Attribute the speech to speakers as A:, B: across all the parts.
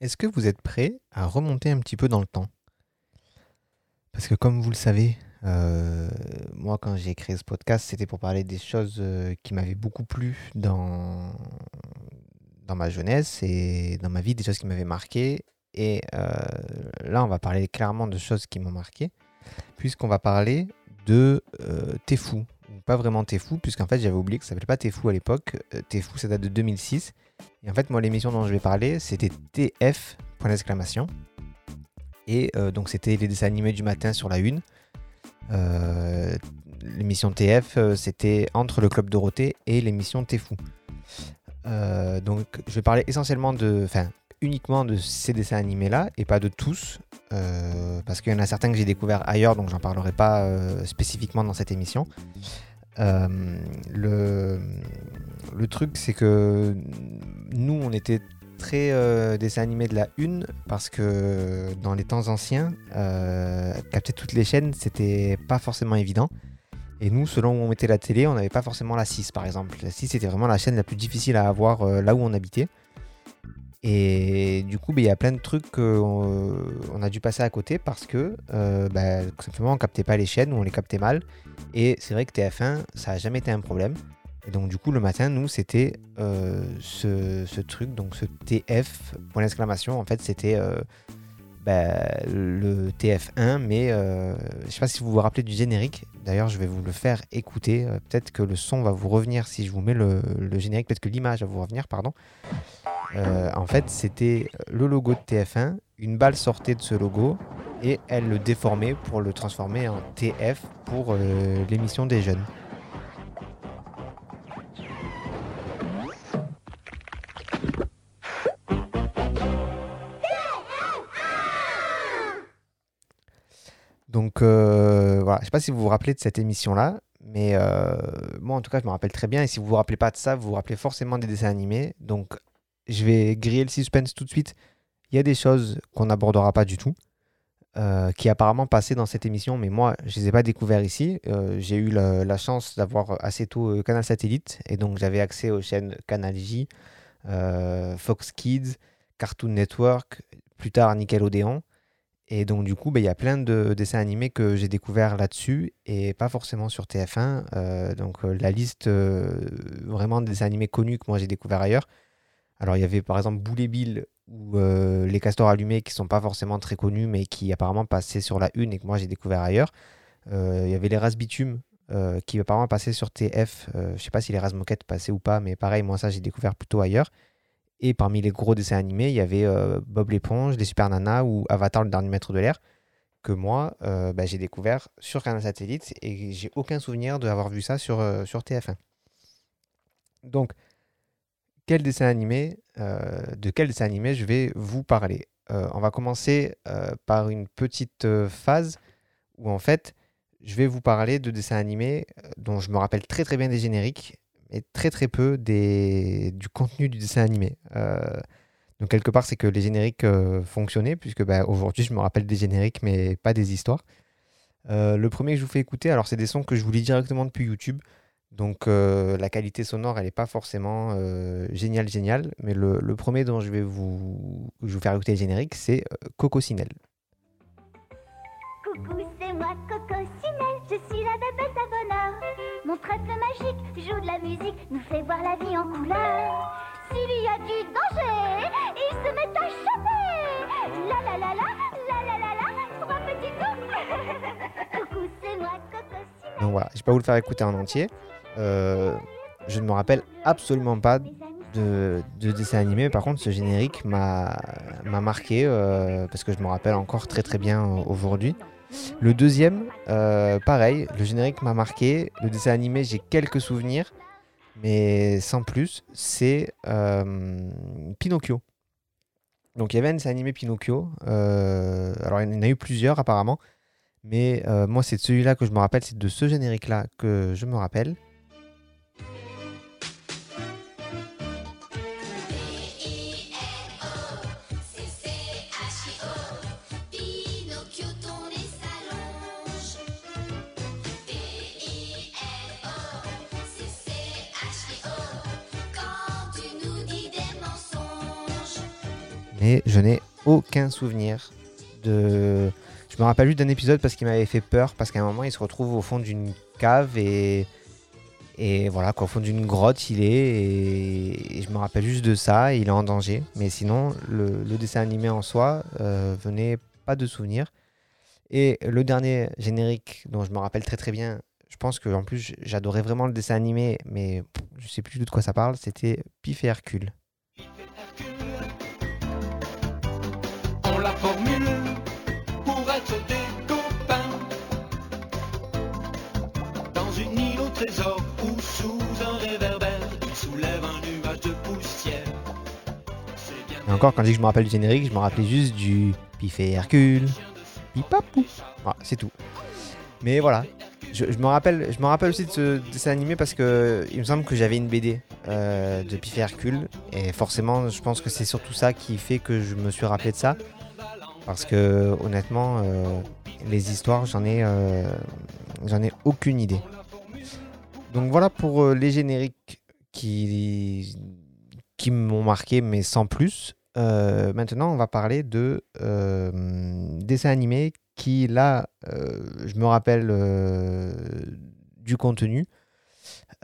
A: Est-ce que vous êtes prêt à remonter un petit peu dans le temps? Parce que comme vous le savez, euh, moi quand j'ai créé ce podcast, c'était pour parler des choses euh, qui m'avaient beaucoup plu dans, ma jeunesse et dans ma vie, des choses qui m'avaient marqué. Et euh, là, on va parler clairement de choses qui m'ont marqué, puisqu'on va parler de T'es fou. Pas vraiment T'es fou, puisqu'en fait j'avais oublié que ça s'appelait pas T'es fou à l'époque. T'es fou, ça date de 2006. Et en fait, moi, l'émission dont je vais parler, c'était TF, point d'exclamation. Et euh, donc, c'était les dessins animés du matin sur la une. Euh, l'émission TF, euh, c'était entre le Club Dorothée et l'émission T'es donc, je vais parler essentiellement de. Enfin, uniquement de ces dessins animés-là et pas de tous. parce qu'il y en a certains que j'ai découverts ailleurs, donc j'en parlerai pas spécifiquement dans cette émission. Le, le truc, c'est que nous, on était très euh, dessin animé de la une parce que dans les temps anciens, euh, capter toutes les chaînes, c'était pas forcément évident. Et nous, selon où on mettait la télé, on n'avait pas forcément la 6 par exemple. La 6 c'était vraiment la chaîne la plus difficile à avoir euh, là où on habitait. Et du coup, ben, il y a plein de trucs qu'on a dû passer à côté parce que bah, simplement on captait pas les chaînes ou on les captait mal. Et c'est vrai que TF1, ça n'a jamais été un problème. Et donc du coup le matin, nous, c'était euh, ce, truc, donc ce TF, point d'exclamation, en fait c'était euh, bah, le TF1, mais euh, je sais pas si vous vous rappelez du générique, d'ailleurs je vais vous le faire écouter, peut-être que le son va vous revenir si je vous mets le, générique, peut-être que l'image va vous revenir, pardon. en fait c'était le logo de TF1, une balle sortait de ce logo, et elle le déformait pour le transformer en TF pour l'émission des jeunes. Donc euh, voilà, je sais pas si vous vous rappelez de cette émission-là, mais euh, moi en tout cas je me rappelle très bien. Et si vous vous rappelez pas de ça, vous vous rappelez forcément des dessins animés. Donc je vais griller le suspense tout de suite. Il y a des choses qu'on n'abordera pas du tout, euh, qui apparemment passaient dans cette émission, mais moi je les ai pas découverts ici. J'ai eu la, chance d'avoir assez tôt Canal Satellite, et donc j'avais accès aux chaînes Canal J, Fox Kids, Cartoon Network, plus tard Nickelodeon. Et donc, du coup, bah, il y a plein de dessins animés que j'ai découverts là-dessus et pas forcément sur TF1. Euh, donc, euh, la liste euh, vraiment des dessins animés connus que moi j'ai découverts ailleurs. Alors, il y avait par exemple Boulet Bill ou Les Castors Allumés qui sont pas forcément très connus mais qui apparemment passaient sur la une et que moi j'ai découvert ailleurs. il y avait Les Rasbitume qui apparemment passaient sur TF. je sais pas si les Razmoquettes passaient ou pas, mais pareil, moi ça j'ai découvert plutôt ailleurs. Et parmi les gros dessins animés, il y avait euh, Bob l'éponge, les Super Nanas ou Avatar, le dernier maître de l'air, que moi, euh, bah, j'ai découvert sur Canal Satellite et j'ai aucun souvenir d'avoir vu ça sur, euh, sur TF1. Donc, quel dessin animé, de quel dessin animé je vais vous parler? On va commencer par une petite phase où en fait, je vais vous parler de dessins animés dont je me rappelle très très bien des génériques et très très peu du contenu du dessin animé. Euh, donc quelque part, c'est que les génériques euh, fonctionnaient, puisque bah, aujourd'hui, je me rappelle des génériques, mais pas des histoires. Euh, le premier que je vous fais écouter, alors c'est des sons que je vous lis directement depuis YouTube. Donc la qualité sonore, elle n'est pas forcément géniale, géniale. Mais le, premier dont je vais vous, je vous faire écouter le générique, c'est Coco Sinel.
B: Coucou, c'est moi Coco Sinel, je suis la. Mon trèfle magique joue de la musique, nous fait voir la vie en couleur. S'il y a du danger, il se met à chanter. La la la la, la la la la, trois petits tours. Coucou, c'est moi, Coco
A: Donc voilà, je vais pas vous le faire écouter en entier. Euh, je ne me rappelle absolument pas de, de dessin animé. Par contre, ce générique m'a marqué euh, parce que je me rappelle encore très très bien aujourd'hui. Le deuxième, euh, pareil, le générique m'a marqué. Le dessin animé, j'ai quelques souvenirs, mais sans plus. C'est euh, Pinocchio. Donc il y animé Pinocchio. Euh, alors il y en a eu plusieurs apparemment. Mais moi, c'est de celui-là que je me rappelle. C'est de ce générique-là que je me rappelle. Je n'ai aucun souvenir de. Je me rappelle juste d'un épisode parce qu'il m'avait fait peur, parce qu'à un moment il se retrouve au fond d'une cave et. Et voilà, quoi, au fond d'une grotte il est, et, je me rappelle juste de ça, il est en danger. Mais sinon, le, dessin animé en soi euh, venait pas de souvenir. Et le dernier générique dont je me rappelle très très bien, je pense que en plus j'adorais vraiment le dessin animé, mais je sais plus de quoi ça parle, c'était Pif et Hercule. Copains dans une île au trésor ou sous un réverbère qui soulève un nuage de poussière. Et encore, quand je dis que je me rappelle du générique, je me rappelais juste du Pif et Hercule, Pipapou. Voilà, c'est tout. Mais voilà, je, me rappelle, je me rappelle aussi de ce dessin animé parce que il me semble que j'avais une BD euh, de Pif et Hercule. Et forcément, je pense que c'est surtout ça qui fait que je me suis rappelé de ça. Parce que honnêtement, euh, les histoires, j'en ai, euh, j'en ai aucune idée. Donc voilà pour les génériques qui, qui m'ont marqué, mais sans plus. maintenant, on va parler de dessins animés qui là, euh, je me rappelle euh, du contenu.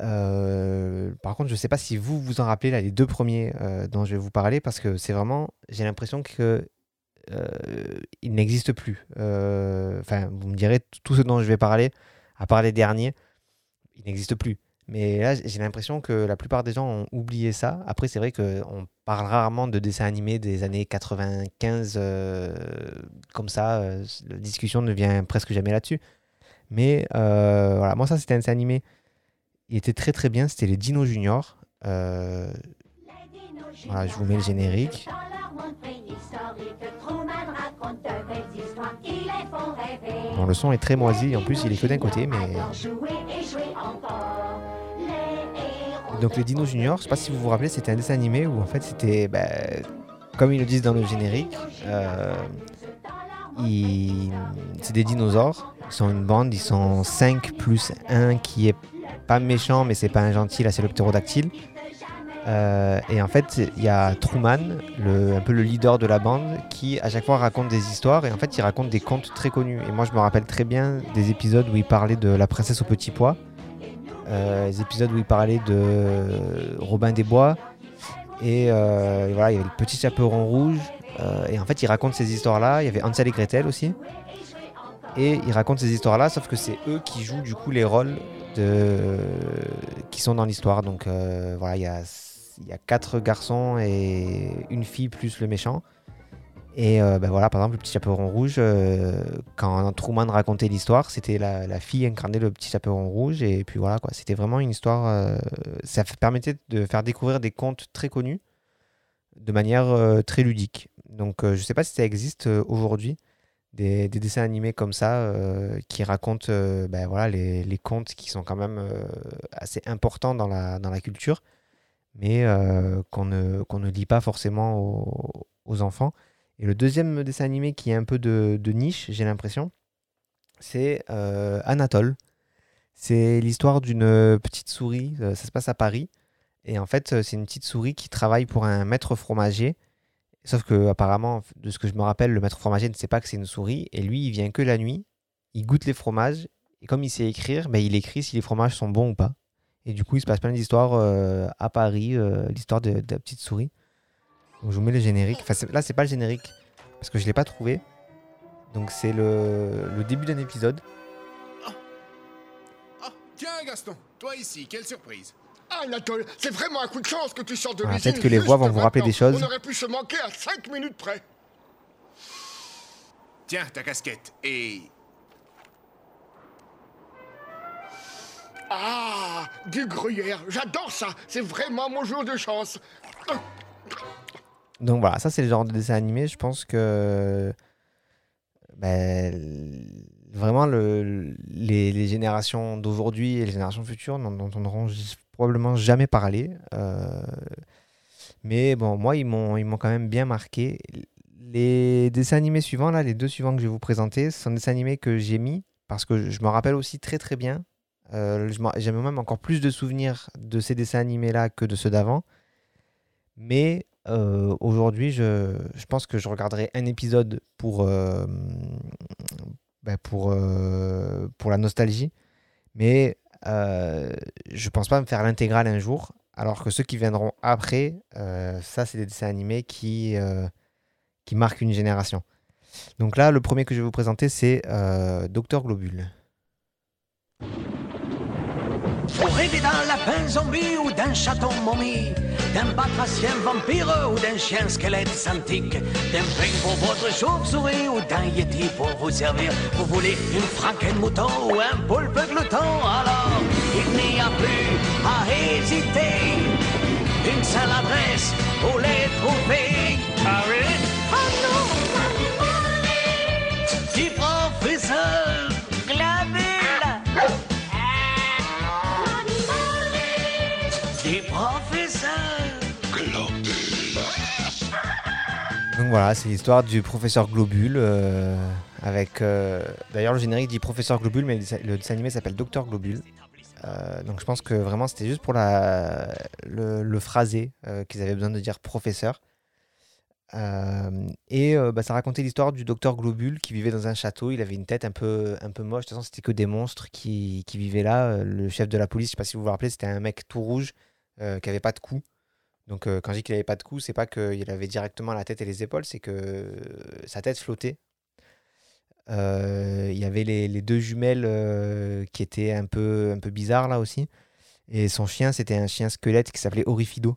A: Euh, par contre, je ne sais pas si vous vous en rappelez là, les deux premiers dont je vais vous parler parce que c'est vraiment, j'ai l'impression que il n'existe plus. Enfin, vous me direz tout ce dont je vais parler, à part les derniers, il n'existe plus. Mais là, j'ai l'impression que la plupart des gens ont oublié ça. Après, c'est vrai qu'on parle rarement de dessins animés des années 95 euh, comme ça. Euh, la discussion ne vient presque jamais là-dessus. Mais euh, voilà, moi, ça, c'était un dessin animé. Il était très très bien. C'était les Dino Junior. voilà, je vous mets le générique. Le son est très moisi. En plus, il est que d'un côté, mais. Donc les Dino Junior, je sais pas si vous vous rappelez, c'était un dessin animé où en fait c'était, bah, comme ils le disent dans le générique, euh, c'est des dinosaures. Ils sont une bande, ils sont 5 plus 1 qui est pas méchant mais c'est pas un gentil, là c'est le ptérodactyle. Euh, et en fait, il y a Truman, un peu le leader de la bande, qui à chaque fois raconte des histoires et en fait il raconte des contes très connus. Et moi je me rappelle très bien des épisodes où il parlait de la princesse au petit pois euh, les épisodes où il parlait de Robin des Bois. Et, euh, voilà, il y avait le petit chaperon rouge. Euh, et en fait, il raconte ces histoires-là. Il y avait Hansel et Gretel aussi. Et il raconte ces histoires-là, sauf que c'est eux qui jouent du coup les rôles qui sont dans l'histoire. Donc voilà, il y a, y a quatre garçons et une fille plus le méchant. Et euh, ben voilà, par exemple, le petit chaperon rouge, euh, quand Truman racontait l'histoire, c'était la, fille incarnée le petit chaperon rouge. Et puis voilà, quoi. C'était vraiment une histoire. Euh, ça permettait de faire découvrir des contes très connus de manière très ludique. Donc je ne sais pas si ça existe aujourd'hui, des, dessins animés comme ça qui racontent ben voilà, les, contes qui sont quand même assez importants dans la, dans la culture, mais qu'on ne, ne lit pas forcément aux enfants. Et le deuxième dessin animé qui est un peu de, niche, j'ai l'impression, c'est euh, Anatole. C'est l'histoire d'une petite souris, euh, ça se passe à Paris. Et en fait, euh, c'est une petite souris qui travaille pour un maître fromager. Sauf que apparemment, de ce que je me rappelle, le maître fromager ne sait pas que c'est une souris. Et lui, il vient que la nuit. Il goûte les fromages. Et comme il sait écrire, ben, il écrit si les fromages sont bons ou pas. Et du coup, il se passe plein d'histoires à Paris, l'histoire de, de, la petite souris. Donc je vous mets le générique. Enfin, là, c'est pas le générique parce que je l'ai pas trouvé. Donc c'est le, le début d'un épisode.
C: Ah. ah. Tiens Gaston, toi ici, quelle surprise. Ah Anatole, c'est vraiment un coup de chance que tu sors de l'usine.
A: Peut-être que les voix vont vous rappeler des choses.
C: On aurait pu se manquer à 5 minutes près. Tiens, ta casquette. Et... Ah, du gruyère, j'adore ça. C'est vraiment mon jour de chance.
A: Donc voilà, ça c'est le genre de dessin animé, je pense que ben, vraiment le, les, générations d'aujourd'hui et les générations futures n'en entendront probablement jamais parler. Euh, mais bon, moi ils m'ont quand même bien marqué. Les dessins animés suivants, là, les deux suivants que je vais vous présenter, ce sont des dessins animés que j'ai mis parce que je me rappelle aussi très très bien. Euh, J'avais même encore plus de souvenirs de ces dessins animés là que de ceux d'avant. Mais euh, aujourd'hui, je, je pense que je regarderai un épisode pour, euh, ben, pour, euh, pour la nostalgie. Mais je pense pas me faire l'intégrale un jour. Alors que ceux qui viendront après, ça, c'est des dessins animés qui, qui marquent une génération. Donc là, le premier que je vais vous présenter, c'est Docteur Globule.
D: Vous rêvez d'un lapin zombie ou d'un chaton momie, d'un batracien vampire ou d'un chien squelette antique, d'un peigne pour votre chauve-souris ou d'un yeti pour vous servir. Vous voulez une franquette mouton ou un poulpe glouton, alors il n'y a plus à hésiter. Une seule adresse pour les trouver.
A: Voilà, c'est l'histoire du professeur Globule. euh, avec euh, D'ailleurs, le générique dit professeur Globule, mais le dessin- animé s'appelle Docteur Globule. Euh, donc je pense que vraiment c'était juste pour le, le phrasé qu'ils avaient besoin de dire professeur. Et bah, ça racontait l'histoire du docteur Globule qui vivait dans un château. Il avait une tête un peu, un peu moche. De toute façon, c'était que des monstres qui, vivaient là. Le chef de la police, je sais pas si vous vous rappelez, c'était un mec tout rouge qui avait pas de cou. Donc euh, quand je dis qu'il avait pas de cou, c'est pas qu'il avait directement la tête et les épaules, c'est que euh, sa tête flottait. Euh, Il y avait les, deux jumelles qui étaient un peu, bizarres là aussi. Et son chien, c'était un chien squelette qui s'appelait Orifido.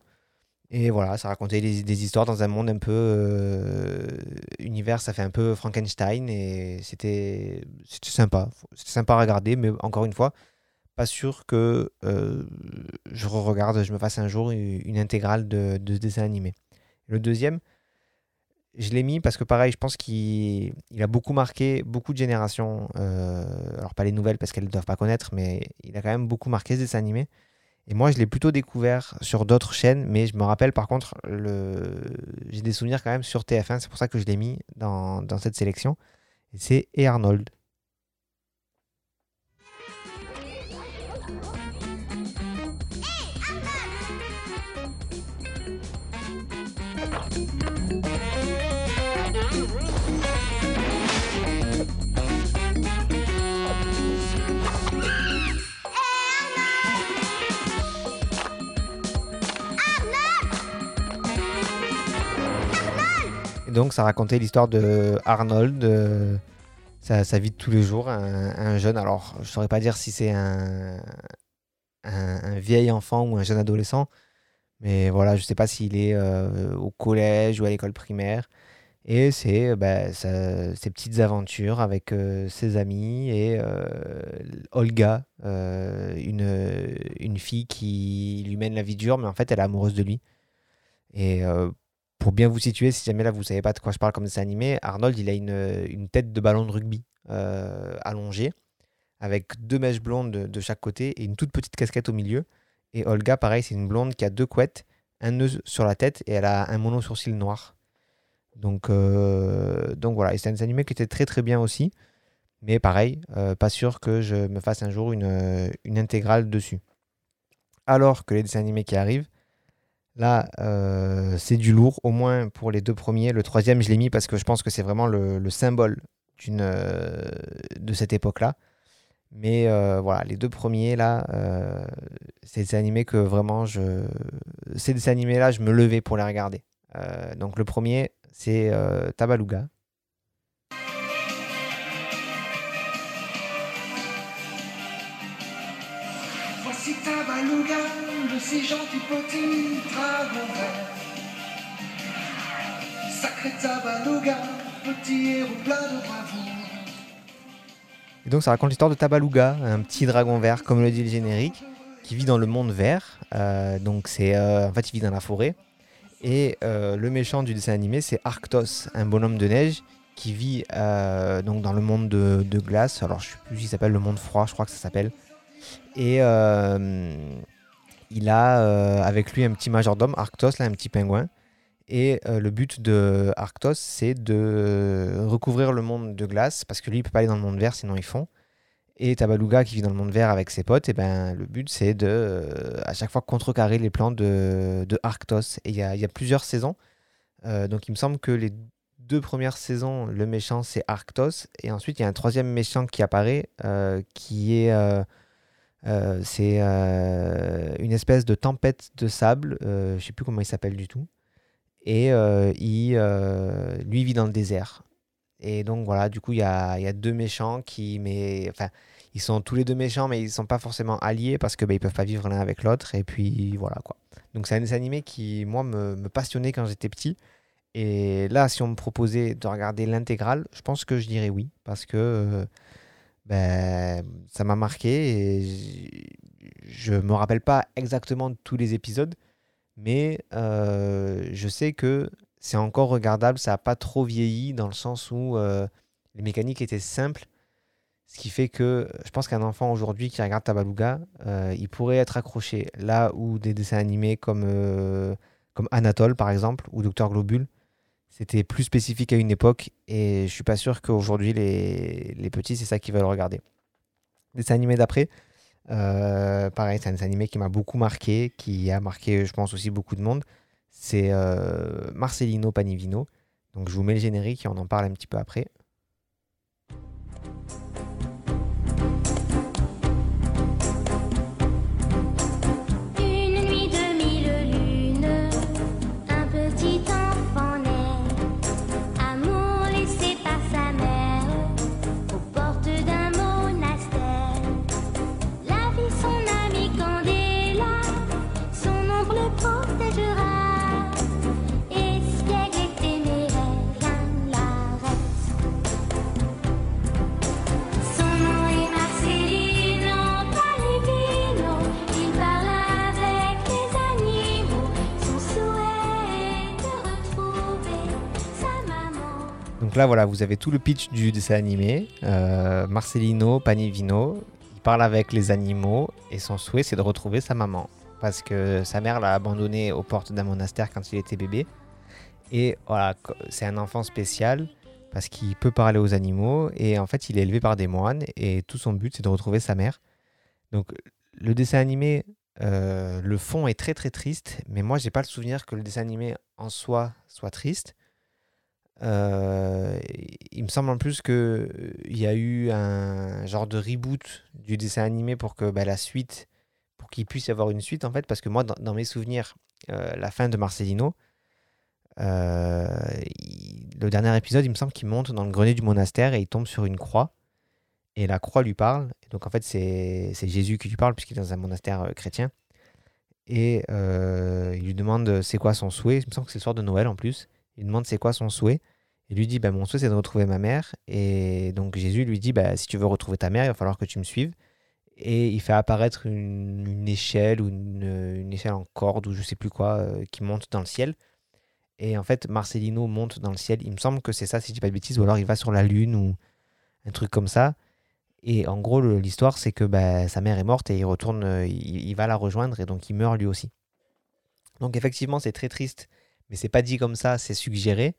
A: Et voilà, ça racontait des, histoires dans un monde un peu univers, ça fait un peu Frankenstein et c'était sympa. C'était sympa à regarder, mais encore une fois, pas sûr que euh, je re-regarde, je me fasse un jour une, intégrale de, ce dessin animé. Le deuxième, je l'ai mis parce que pareil, je pense qu'il il a beaucoup marqué beaucoup de générations. euh, alors pas les nouvelles parce qu'elles ne doivent pas connaître, mais il a quand même beaucoup marqué ce dessin animé. Et moi, je l'ai plutôt découvert sur d'autres chaînes, mais je me rappelle par contre, j'ai des souvenirs quand même sur TF1, c'est pour ça que je l'ai mis dans, cette sélection. C'est Arnold. Donc, ça racontait l'histoire de Arnold, euh, sa, vie de tous les jours, un, un jeune. Alors, je saurais pas dire si c'est un, un, vieil enfant ou un jeune adolescent, mais voilà, je sais pas s'il est euh, au collège ou à l'école primaire. Et c'est euh, bah, ses petites aventures avec euh, ses amis et Olga, une, une fille qui lui mène la vie dure, mais en fait, elle est amoureuse de lui. Et pour bien vous situer, si jamais là vous savez pas de quoi je parle comme dessin animé, Arnold il a une, tête de ballon de rugby euh, allongée avec deux mèches blondes de, chaque côté et une toute petite casquette au milieu. Et Olga, pareil, c'est une blonde qui a deux couettes, un nœud sur la tête et elle a un mono sourcil noir. Donc, euh, donc voilà, et c'est un dessin animé qui était très très bien aussi. Mais pareil, euh, pas sûr que je me fasse un jour une, une intégrale dessus. Alors que les dessins animés qui arrivent, Là, euh, c'est du lourd, au moins pour les deux premiers. Le troisième, je l'ai mis parce que je pense que c'est vraiment le, le symbole euh, de cette époque-là. Mais euh, voilà, les deux premiers, là, c'est des animés que vraiment, je... ces animés-là, je me levais pour les regarder. Donc le premier, c'est Tabaluga.
E: Le si gentil petit dragon vert. Sacré Tabaluga, petit héros plein de bravoure.
A: Et donc ça raconte l'histoire de Tabaluga, un petit dragon vert, comme le dit le générique, qui vit dans le monde vert. Euh, donc c'est, euh, en fait, il vit dans la forêt. Et euh, le méchant du dessin animé, c'est Arctos, un bonhomme de neige qui vit donc dans le monde de, glace. Alors je sais plus s'il s'appelle le monde froid, je crois que ça s'appelle. Et il a euh, avec lui un petit majordome, Arctos, là, un petit pingouin. Et euh, le but de Arctos, c'est de recouvrir le monde de glace, parce que lui, il peut pas aller dans le monde vert, sinon ils fond. Et Tabaluga qui vit dans le monde vert avec ses potes, et ben, le but c'est de euh, à chaque fois contrecarrer les plans de, Arctos. Et il y a, plusieurs saisons. Donc il me semble que les deux premières saisons, le méchant c'est Arctos. Et ensuite il y a un troisième méchant qui apparaît qui est. euh, c'est euh, une espèce de tempête de sable. euh, je sais plus comment il s'appelle du tout. Et euh, il, lui vit dans le désert. Et donc voilà, du coup, il y a, y a deux méchants qui, mais, enfin, ils sont tous les deux méchants, mais ils sont pas forcément alliés parce que ben, ils peuvent pas vivre l'un avec l'autre. Et puis voilà quoi. Donc c'est un dessin animé qui, moi, me, passionnait quand j'étais petit. Et là, si on me proposait de regarder l'intégrale, je pense que je dirais oui parce que ben, ça m'a marqué et je me rappelle pas exactement tous les épisodes, mais euh, je sais que c'est encore regardable, ça n'a pas trop vieilli dans le sens où euh, les mécaniques étaient simples, ce qui fait que je pense qu'un enfant aujourd'hui qui regarde Tabaluga, euh, il pourrait être accroché là où des dessins animés comme, comme Anatole par exemple ou Docteur Globule, c'était plus spécifique à une époque et je suis pas sûr qu'aujourd'hui les, les petits c'est ça qu'ils veulent regarder. Dessin animé d'après, euh, pareil, c'est un dessin animé qui m'a beaucoup marqué, qui a marqué, je pense, aussi beaucoup de monde. C'est euh, Marcelino Panivino. Donc je vous mets le générique et on en parle un petit peu après. Donc là, voilà, vous avez tout le pitch du dessin animé. Euh, Marcelino Panivino, il parle avec les animaux et son souhait, c'est de retrouver sa maman. Parce que sa mère l'a abandonné aux portes d'un monastère quand il était bébé. Et voilà, c'est un enfant spécial parce qu'il peut parler aux animaux et en fait, il est élevé par des moines et tout son but, c'est de retrouver sa mère. Donc, le dessin animé, euh, le fond est très très triste, mais moi, j'ai pas le souvenir que le dessin animé en soi soit triste. Euh, il me semble en plus que euh, y a eu un genre de reboot du dessin animé pour que bah, la suite, pour qu'il puisse y avoir une suite en fait, parce que moi dans, mes souvenirs, euh, la fin de Marcelino, le dernier épisode, il me semble qu'il monte dans le grenier du monastère et il tombe sur une croix et la croix lui parle. Donc en fait c'est Jésus qui lui parle puisqu'il est dans un monastère chrétien et il lui demande c'est quoi son souhait? Il me semble que c'est le soir de Noël en plus. Il demande c'est quoi son souhait? Il lui dit bah, Mon souhait, c'est de retrouver ma mère. Et donc Jésus lui dit bah, Si tu veux retrouver ta mère, il va falloir que tu me suives. Et il fait apparaître une, échelle ou une, échelle en corde ou je sais plus quoi euh, qui monte dans le ciel. Et en fait, Marcelino monte dans le ciel. Il me semble que c'est ça, si je dis pas de bêtises, ou alors il va sur la lune ou un truc comme ça. Et en gros, l'histoire, c'est que bah, sa mère est morte et il retourne, euh, il, il va la rejoindre et donc il meurt lui aussi. Donc effectivement, c'est très triste, mais c'est pas dit comme ça, c'est suggéré.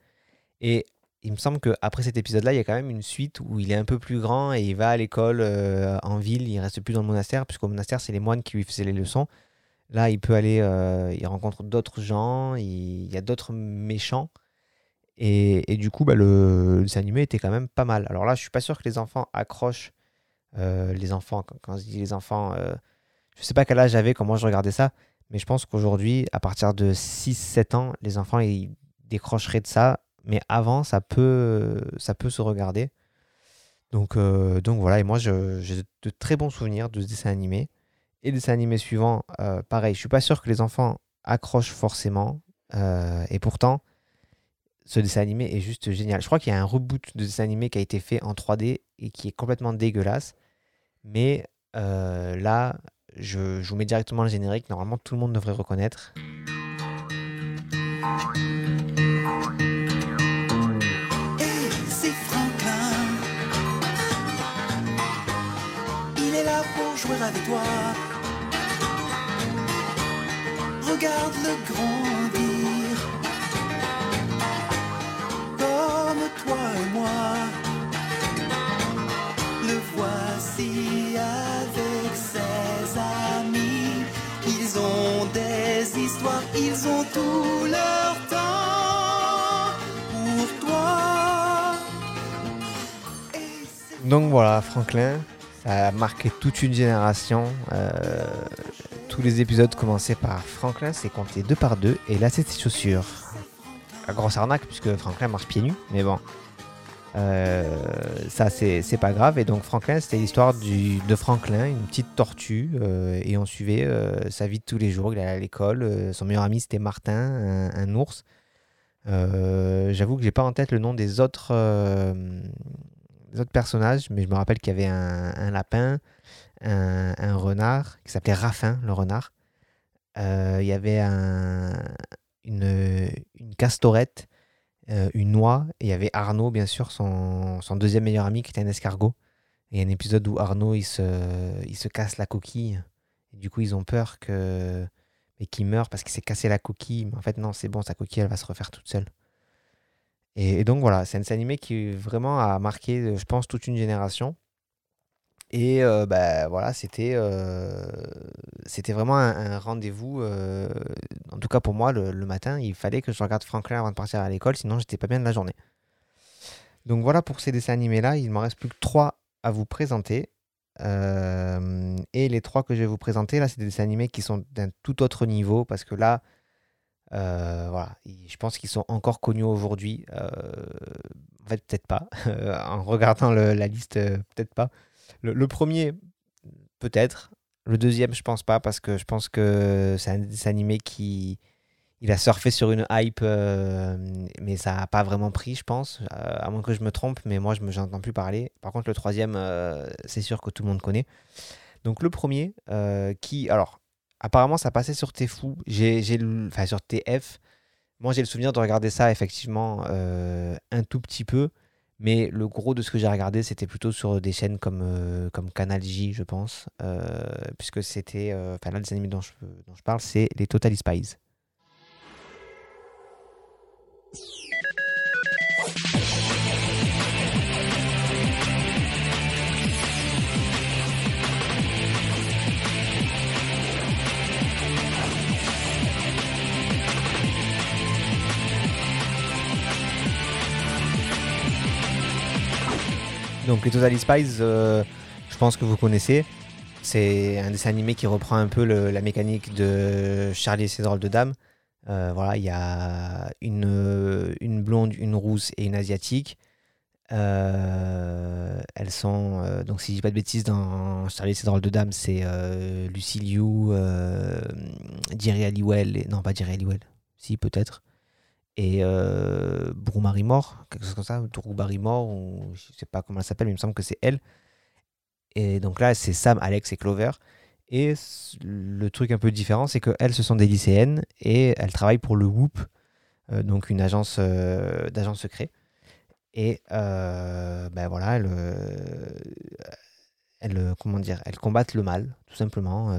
A: Et il me semble qu'après cet épisode-là, il y a quand même une suite où il est un peu plus grand et il va à l'école euh, en ville. Il reste plus dans le monastère, puisqu'au monastère, c'est les moines qui lui faisaient les leçons. Là, il peut aller, euh, il rencontre d'autres gens, il, y a d'autres méchants. Et, du coup, bah, le, dessin était quand même pas mal. Alors là, je suis pas sûr que les enfants accrochent. euh, les enfants, quand, je dis les enfants, je sais pas quel âge j'avais quand moi je regardais ça, mais je pense qu'aujourd'hui, à partir de 6-7 ans, les enfants ils décrocheraient de ça. Mais avant, ça peut, ça peut se regarder. Donc, euh, voilà, et moi j'ai de très bons souvenirs de ce dessin animé. Et le dessin animé suivant, euh, pareil, je suis pas sûr que les enfants accrochent forcément. euh, et pourtant, ce dessin animé est juste génial. Je crois qu'il y a un reboot de dessin animé qui a été fait en 3D et qui est complètement dégueulasse. Mais là, je, je vous mets directement le générique. Normalement, tout le monde devrait reconnaître.
E: jouer avec toi. Regarde le grandir, comme toi et moi. Le voici avec ses amis. Ils ont des histoires, ils ont tout leur temps pour toi.
A: Donc voilà, Franklin, a marqué toute une génération. Euh, tous les épisodes commençaient par Franklin, c'est compté deux par deux, et là ses chaussures. La grosse arnaque, puisque Franklin marche pieds nus, mais bon. Euh, ça c'est pas grave et donc Franklin c'était l'histoire de Franklin une petite tortue euh, et on suivait sa vie de tous les jours il allait à l'école son meilleur ami c'était Martin un, un ours j'avoue que j'ai pas en tête le nom des autres autres personnages mais je me rappelle qu'il y avait un, lapin un, renard qui s'appelait Raffin le renard Euh, il y avait un, une, castorette euh, une noix, et il y avait Arnaud, bien sûr, son, son deuxième meilleur ami, qui était un escargot. Et il y a un épisode où Arnaud, il se, il se casse la coquille. Et du coup, ils ont peur que et qu'il meure parce qu'il s'est cassé la coquille. Mais en fait, non, c'est bon, sa coquille, elle va se refaire toute seule. Et, donc, voilà, c'est un dessin animé qui vraiment a marqué, euh, je pense, toute une génération. Et euh, bah, voilà, c'était euh, c'était vraiment un, rendez-vous. euh, en tout cas pour moi, le, le matin, il fallait que je regarde Franklin avant de partir à l'école, sinon j'étais pas bien de la journée. Donc voilà pour ces dessins animés-là, il m'en reste plus que trois à vous présenter. Et les trois que je vais vous présenter, là, c'est des dessins animés qui sont d'un tout autre niveau, parce que là, euh, voilà, je pense qu'ils sont encore connus aujourd'hui. Euh, en fait, peut-être pas. en regardant la liste, euh, peut-être pas. Le, premier, peut-être. Le deuxième, je pense pas, parce que je pense que c'est un dessin animé qui. Il a surfé sur une hype, euh, mais ça n'a pas vraiment pris, je pense. Euh, à moins que je me trompe, mais moi, je me j'entends plus parler. Par contre, le troisième, euh, c'est sûr que tout le monde connaît. Donc, le premier, euh, qui. Alors, apparemment, ça passait sur TFU, j'ai, enfin, sur TF. Moi, j'ai le souvenir de regarder ça, effectivement, euh, un tout petit peu. Mais le gros de ce que j'ai regardé, c'était plutôt sur des chaînes comme, euh, comme Canal J, je pense. euh, puisque c'était. Enfin, là, les animés dont je, dont je parle, c'est les Totally Spies. Donc les Totally Spies, euh, je pense que vous connaissez. C'est un dessin animé qui reprend un peu la mécanique de Charlie et ses drôles de dames. Euh, voilà, il y a une, blonde, une rousse et une asiatique. Euh, elles sont, donc si je dis pas de bêtises, dans Charlie et ses drôles de dames, c'est Lucy Liu, Jerry Halliwell, non pas Jerry Halliwell, si peut-être, et Brou Barrymore, quelque chose comme ça, ou Drew Barrymore, ou je sais pas comment elle s'appelle, mais il me semble que c'est elle. Et donc là, c'est Sam, Alex et Clover. Et le truc un peu différent, c'est qu'elles, ce sont des lycéennes et elles travaillent pour le WHOOP, euh, donc une agence euh, d'agents secrets. Et euh, ben voilà, elles, elles, comment dire, elles combattent le mal, tout simplement.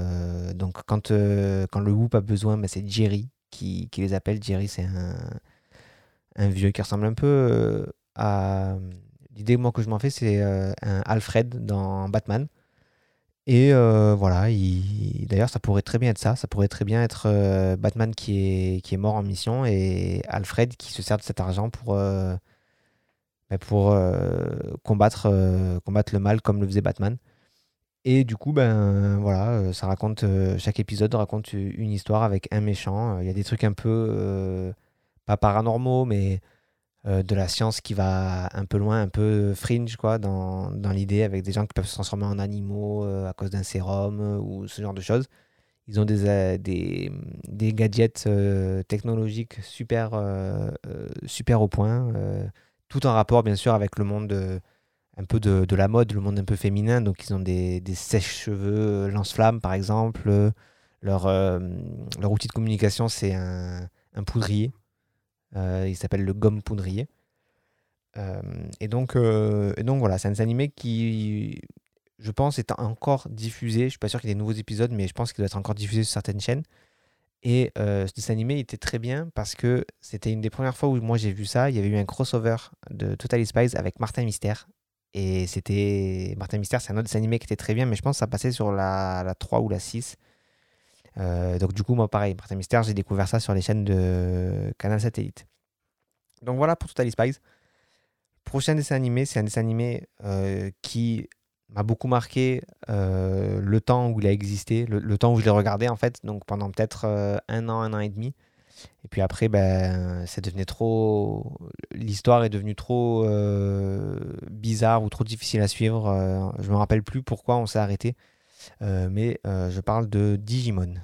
A: Donc quand, quand le WHOOP a besoin, ben, c'est Jerry qui les appelle. Jerry, c'est un, un vieux qui ressemble un peu euh, à... L'idée moi que je m'en fais, c'est euh, un Alfred dans Batman. Et euh, voilà, il... d'ailleurs, ça pourrait très bien être ça. Ça pourrait très bien être euh, Batman qui est, mort en mission et Alfred qui se sert de cet argent pour, euh, ben, pour euh, combattre, euh, combattre le mal comme le faisait Batman. Et du coup, ben voilà, euh, ça raconte euh, chaque épisode raconte une histoire avec un méchant. Il y a des trucs un peu euh, pas paranormaux, mais euh, de la science qui va un peu loin, un peu fringe quoi, dans, l'idée, avec des gens qui peuvent se transformer en animaux euh, à cause d'un sérum euh, ou ce genre de choses. Ils ont des, gadgets technologiques super, super au point, tout en rapport bien sûr avec le monde un peu de, la mode, le monde un peu féminin. Donc ils ont des, sèches-cheveux lance-flammes par exemple. Leur, outil de communication c'est un poudrier. Euh, il s'appelle le gomme poudrier. Euh, et, donc, euh, et donc voilà, c'est un animé qui, je pense, est encore diffusé. Je suis pas sûr qu'il y ait des nouveaux épisodes, mais je pense qu'il doit être encore diffusé sur certaines chaînes. Et ce dessin animé était très bien parce que c'était une des premières fois où moi j'ai vu ça. Il y avait eu un crossover de Totally Spies avec Martin Mystère. Et c'était. Martin Mystère, c'est un autre dessin animé qui était très bien, mais je pense que ça passait sur la, la 3 ou la 6. Euh, donc du coup, moi pareil, Martin Mystère, j'ai découvert ça sur les chaînes de Canal Satellite. Donc voilà pour Totally Spies. prochain dessin animé, c'est un dessin animé euh, qui m'a beaucoup marqué euh, le temps où il a existé, le, temps où je l'ai regardé en fait, donc pendant peut-être un an, un an et demi. Et puis après, ben, ça devenait trop. L'histoire est devenue trop bizarre ou trop difficile à suivre. Je me rappelle plus pourquoi on s'est arrêté. Euh, mais euh, je parle de Digimon.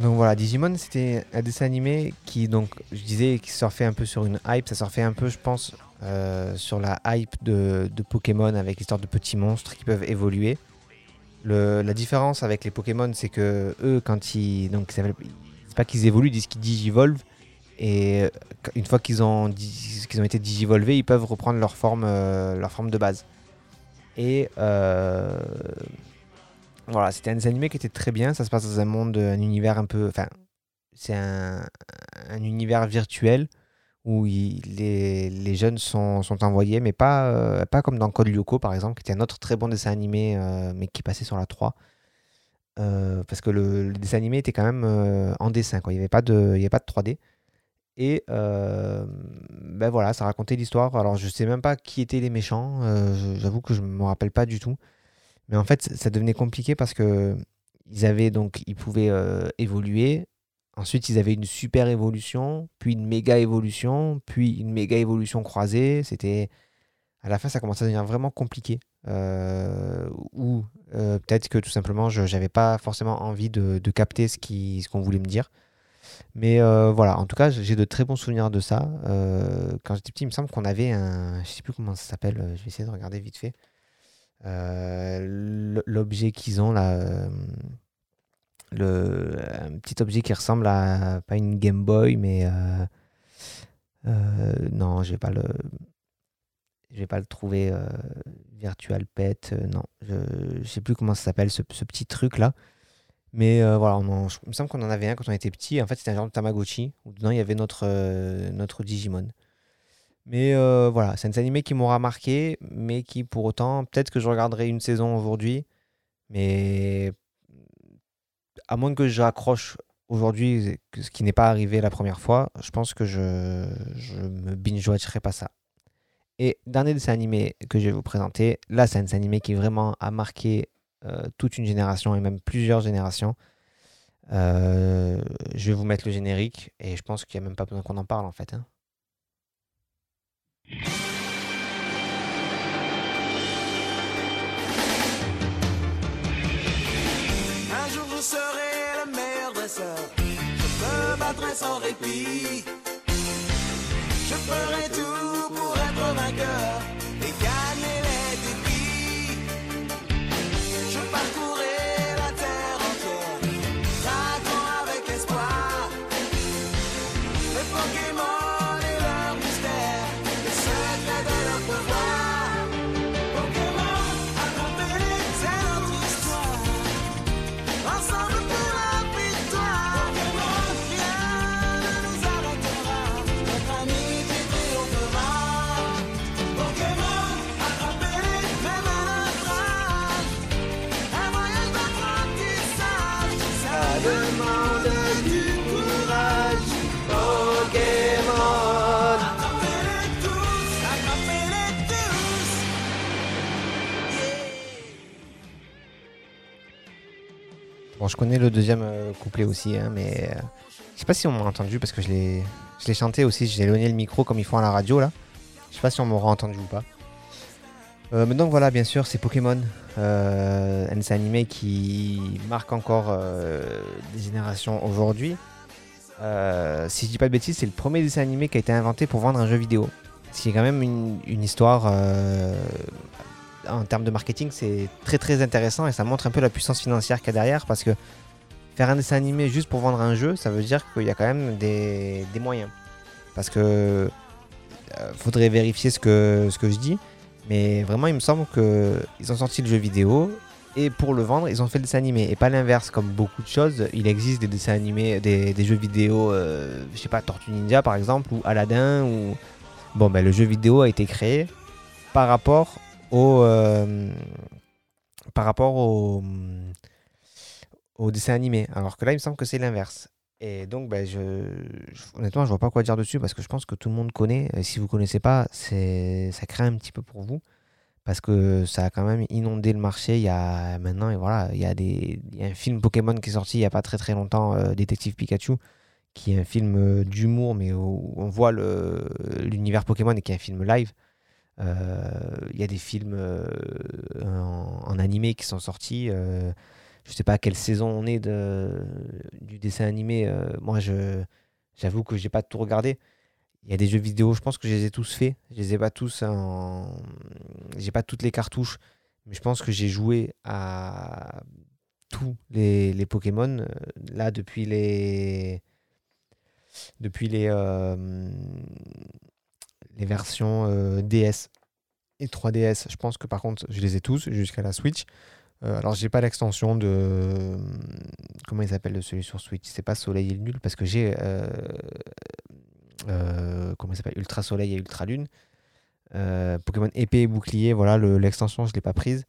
A: Donc voilà, Digimon, c'était un dessin animé qui, donc, je disais, qui surfait un peu sur une hype. Ça surfait un peu, je pense, euh, sur la hype de, Pokémon avec l'histoire de petits monstres qui peuvent évoluer. La différence avec les Pokémon, c'est que eux, quand ils. Donc, c'est pas qu'ils évoluent, ils disent qu'ils digivolvent. Et euh, une fois qu'ils ont, ont été digivolvés, ils peuvent reprendre leur forme, euh, leur forme de base. Et euh, voilà, c'était un animé qui était très bien. Ça se passe dans un monde, un univers un peu. Enfin, c'est un, un univers virtuel où les, jeunes sont, envoyés, mais pas, euh, pas comme dans Code Lyoko par exemple, qui était un autre très bon dessin animé, euh, mais qui passait sur la 3. Euh, parce que le, dessin animé était quand même en dessin, il n'y avait, pas de- avait de 3D. Et ben voilà, ça racontait l'histoire. Alors je sais même pas qui étaient les méchants, j'avoue que je me rappelle pas du tout. Mais en fait, ça- devenait compliqué parce que ils avaient donc, ils pouvaient euh, évoluer. Ensuite, ils avaient une super évolution, puis une méga évolution, puis une méga évolution croisée. C'était à la fin, ça commençait à devenir vraiment compliqué. Euh, ou euh, peut-être que tout simplement, je n'avais pas forcément envie de, capter ce qui- ce qu'on voulait me dire. Mais voilà, en tout cas, j'ai de très bons souvenirs de ça. Quand j'étais petit, il me semble qu'on avait un. Je sais plus comment ça s'appelle, je vais essayer de regarder vite fait. Euh, L'objet qu'ils ont là. euh, le, un petit objet qui ressemble à. Pas une Game Boy, mais. euh, euh, non, je vais pas le. Je vais pas le trouver. Virtual Pet, non. Je, sais plus comment ça s'appelle, ce, petit truc là. Mais voilà, on je- il me semble qu'on en avait un quand on était petit. En fait, c'était un genre de Tamagotchi où dedans il y avait notre, notre Digimon. Mais euh, voilà, c'est un animé qui m'aura marqué, mais qui pour autant, peut-être que je regarderai une saison aujourd'hui. Mais à moins que j'accroche aujourd'hui, que- ce qui n'est pas arrivé la première fois, je pense que je, je me binge-watcherai pas ça. Et dernier dessin animé que je vais vous présenter, là c'est un dessin animé qui vraiment a marqué euh, toute une génération et même plusieurs générations. Euh, je vais vous mettre le générique et je pense qu'il n'y a même pas besoin qu'on en parle en fait. hein.
F: Jour je serai le meilleur dresseur. Je me battrai sans répit. Je ferai tout pour être vainqueur
A: Bon, je connais le deuxième euh, couplet aussi, hein, mais euh, je sais pas si on m'a entendu parce que je l'ai, je l'ai chanté aussi. J'ai éloigné le micro comme ils font à la radio là. Je sais pas si on m'aura entendu ou pas. Euh, mais donc voilà, bien sûr, c'est Pokémon, un dessin animé qui marque encore des générations aujourd'hui. Si je dis pas de bêtises, c'est le premier dessin animé qui a été inventé pour vendre un jeu vidéo. Ce qui est quand même une, une histoire en termes de marketing, c'est très très intéressant et ça montre un peu la puissance financière qu'il y a derrière parce que faire un dessin animé juste pour vendre un jeu, ça veut dire qu'il y a quand même des, moyens. Parce que euh, faudrait vérifier ce que, ce que je dis. Mais vraiment, il me semble qu'ils ont sorti le jeu vidéo et pour le vendre, ils ont fait le dessin animé. Et pas l'inverse, comme beaucoup de choses. Il existe des dessins animés, des, des jeux vidéo, euh, je sais pas, Tortue Ninja par exemple, ou Aladdin. Ou... Bon, ben le jeu vidéo a été créé par rapport euh, par rapport au, dessin animé. Alors que là, il me semble que c'est l'inverse. Et donc, ben, je, honnêtement, je vois pas quoi dire dessus parce que je pense que tout le monde connaît. Et si vous connaissez pas, ça crée un petit peu pour vous parce que ça a quand même inondé le marché. Il y a maintenant, et voilà, il y a des, un film Pokémon qui est sorti il y a pas très très longtemps, euh, Détective Pikachu, qui est un film euh, d'humour, mais où on voit l'univers Pokémon et qui est un film live. Euh, Il y a des films euh, en, en animé qui sont sortis. euh, je sais pas à quelle saison on est de, du dessin animé. euh, moi, j'avoue que j'ai pas tout regardé. Il y a des jeux vidéo, je pense que je les ai tous faits. Je les ai pas tous en. J'ai pas toutes les cartouches, mais je pense que j'ai joué à tous les, les Pokémon. euh, Là, depuis les. Depuis les. Euh, les versions euh, DS et 3DS. Je pense que par contre, je les ai tous jusqu'à la Switch. Euh, alors, j'ai pas l'extension de. Comment il s'appelle celui sur Switch? C'est pas Soleil et Nul parce que j'ai. euh, euh, comment il s'appelle? Ultra Soleil et Ultra Lune. Euh, Pokémon épée et bouclier, voilà, le- l'extension, je l'ai pas prise.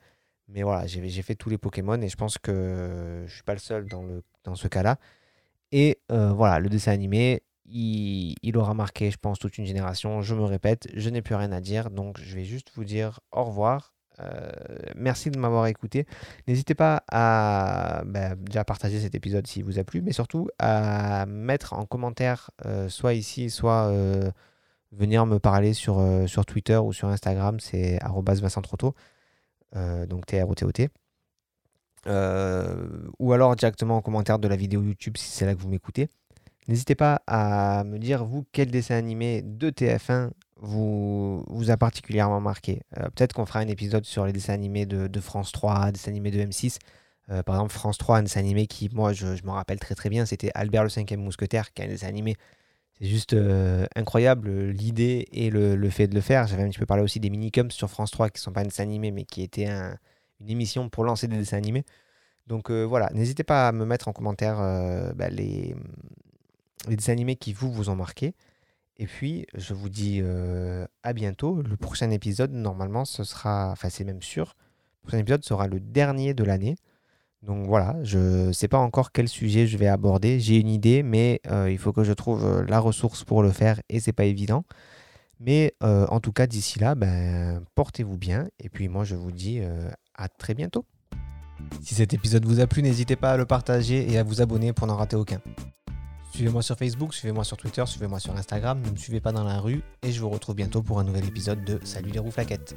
A: Mais voilà, j'ai fait tous les Pokémon et je pense que je suis pas le seul dans, le, ce cas-là. Et euh, voilà, le dessin animé, il, aura marqué, je pense, toute une génération. Je me répète, je n'ai plus rien à dire, donc je vais juste vous dire au revoir. Euh, merci de m'avoir écouté. N'hésitez pas à bah, déjà partager cet épisode s'il vous a plu, mais surtout à mettre en commentaire, euh, soit ici, soit euh, venir me parler sur, sur Twitter ou sur Instagram, c'est Vincent Trotto, donc T-R-O-T-O-T. Ou alors directement en commentaire de la vidéo YouTube si c'est là que vous m'écoutez. N'hésitez pas à me dire, vous, quel dessin animé de TF1 vous, a particulièrement marqué. Euh, Peut-être qu'on fera un épisode sur les dessins animés de, France 3, dessins animés de M6. Euh, par exemple, France 3, un dessin animé qui, moi, je, je m'en rappelle très très bien, c'était Albert le cinquième mousquetaire, qui est un dessin animé. C'est juste euh, incroyable l'idée et le, fait de le faire. J'avais un petit peu parlé aussi des minicums sur France 3, qui ne sont pas un dessin animé, mais qui étaient un- une émission pour lancer des dessins animés. Donc voilà, n'hésitez pas à me mettre en commentaire bah, les, les animés qui vous, ont marqué. Et puis, je vous dis euh, à bientôt. Le prochain épisode, normalement, ce sera, enfin c'est même sûr, le prochain épisode sera le dernier de l'année. Donc voilà, je ne sais pas encore quel sujet je vais aborder. J'ai une idée, mais euh, il faut que je trouve euh, la ressource pour le faire et c'est pas évident. Mais en tout cas, d'ici là, ben, portez-vous bien. Et puis moi, je vous dis à très bientôt. Si cet épisode vous a plu, n'hésitez pas à le partager et à vous abonner pour n'en rater aucun. Suivez-moi sur Facebook, suivez-moi sur Twitter, suivez-moi sur Instagram, ne me suivez pas dans la rue et je vous retrouve bientôt pour un nouvel épisode de Salut les roux flaquettes.